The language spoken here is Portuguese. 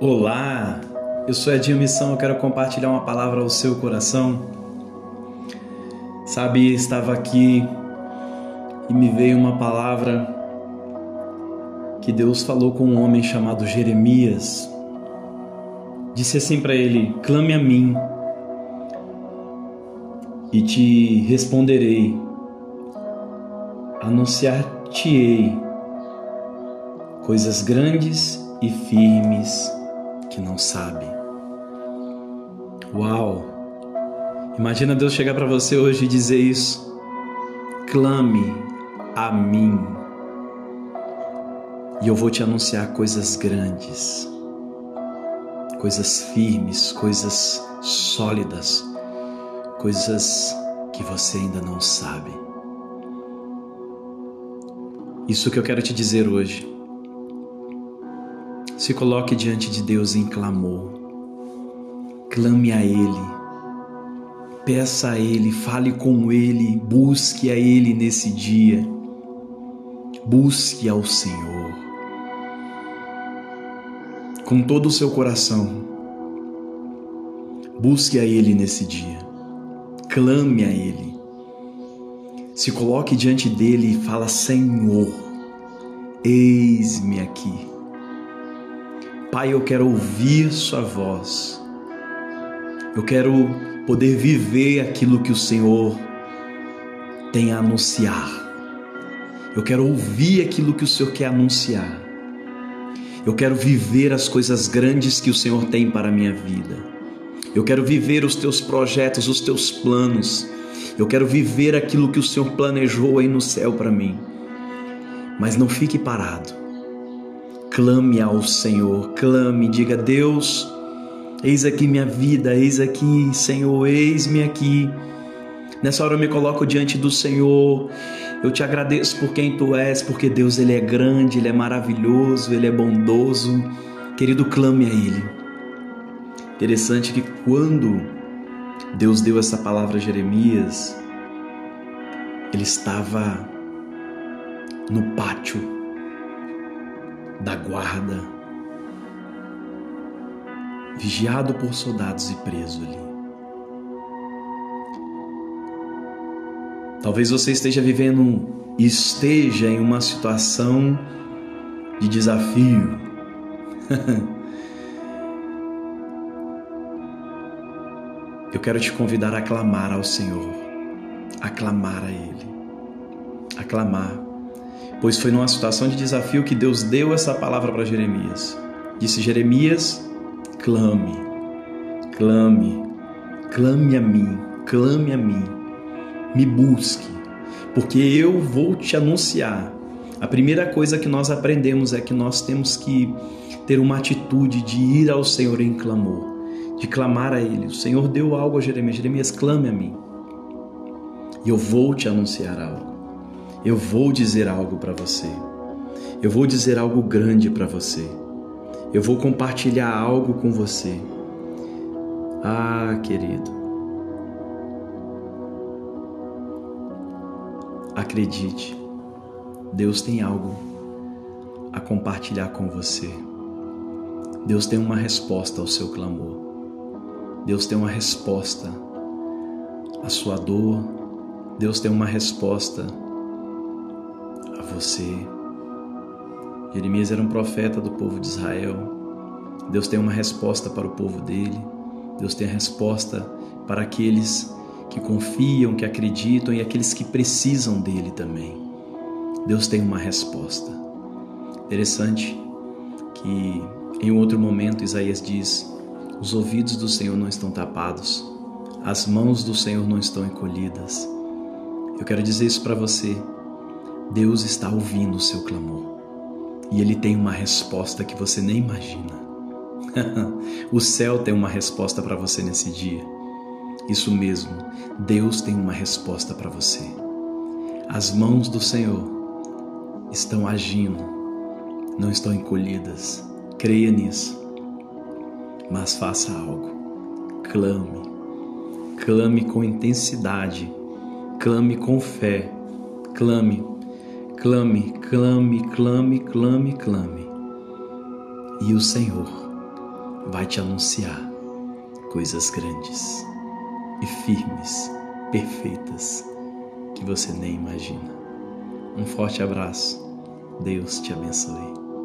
Olá, eu sou Edinho Missão, eu quero compartilhar uma palavra ao seu coração. Sabe, estava aqui e me veio uma palavra que Deus falou com um homem chamado Jeremias. Disse assim para ele: Clame a mim e te responderei, anunciar-te-ei coisas grandes e firmes que não sabe. Uau! Imagina Deus chegar para você hoje e dizer isso. Clame a mim e eu vou te anunciar coisas grandes, coisas firmes, coisas sólidas, coisas que você ainda não sabe. Isso que eu quero te dizer hoje. Se coloque diante de Deus em clamor. Clame a Ele. Peça a Ele, fale com Ele, busque a Ele nesse dia. Busque ao Senhor. Com todo o seu coração. Busque a Ele nesse dia. Clame a Ele. Se coloque diante dele e fala: Senhor, eis-me aqui. Pai, eu quero ouvir Sua voz. Eu quero poder viver aquilo que o Senhor tem a anunciar. Eu quero ouvir aquilo que o Senhor quer anunciar. Eu quero viver as coisas grandes que o Senhor tem para a minha vida. Eu quero viver os teus projetos, os teus planos. Eu quero viver aquilo que o Senhor planejou aí no céu para mim. Mas não fique parado clame ao Senhor, clame, diga: Deus, eis aqui minha vida, eis aqui, Senhor, eis-me aqui. Nessa hora eu me coloco diante do Senhor. Eu te agradeço por quem tu és, porque Deus ele é grande, ele é maravilhoso, ele é bondoso. Querido, clame a ele. Interessante que quando Deus deu essa palavra a Jeremias, ele estava no pátio da guarda, vigiado por soldados e preso ali. Talvez você esteja vivendo, esteja em uma situação de desafio. Eu quero te convidar a clamar ao Senhor, a clamar a Ele, a clamar pois foi numa situação de desafio que Deus deu essa palavra para Jeremias. Disse Jeremias: clame, clame, clame a mim, clame a mim, me busque, porque eu vou te anunciar. A primeira coisa que nós aprendemos é que nós temos que ter uma atitude de ir ao Senhor em clamor, de clamar a Ele. O Senhor deu algo a Jeremias: Jeremias, clame a mim, e eu vou te anunciar algo eu vou dizer algo para você. Eu vou dizer algo grande para você. Eu vou compartilhar algo com você. Ah, querido. Acredite, Deus tem algo a compartilhar com você. Deus tem uma resposta ao seu clamor. Deus tem uma resposta à sua dor. Deus tem uma resposta você. Jeremias era um profeta do povo de Israel. Deus tem uma resposta para o povo dele. Deus tem a resposta para aqueles que confiam, que acreditam e aqueles que precisam dele também. Deus tem uma resposta. Interessante que em outro momento Isaías diz: os ouvidos do Senhor não estão tapados, as mãos do Senhor não estão encolhidas. Eu quero dizer isso para você. Deus está ouvindo o seu clamor e Ele tem uma resposta que você nem imagina. o céu tem uma resposta para você nesse dia. Isso mesmo, Deus tem uma resposta para você. As mãos do Senhor estão agindo, não estão encolhidas. Creia nisso. Mas faça algo. Clame. Clame com intensidade. Clame com fé. Clame Clame, clame, clame, clame, clame. E o Senhor vai te anunciar coisas grandes e firmes, perfeitas, que você nem imagina. Um forte abraço. Deus te abençoe.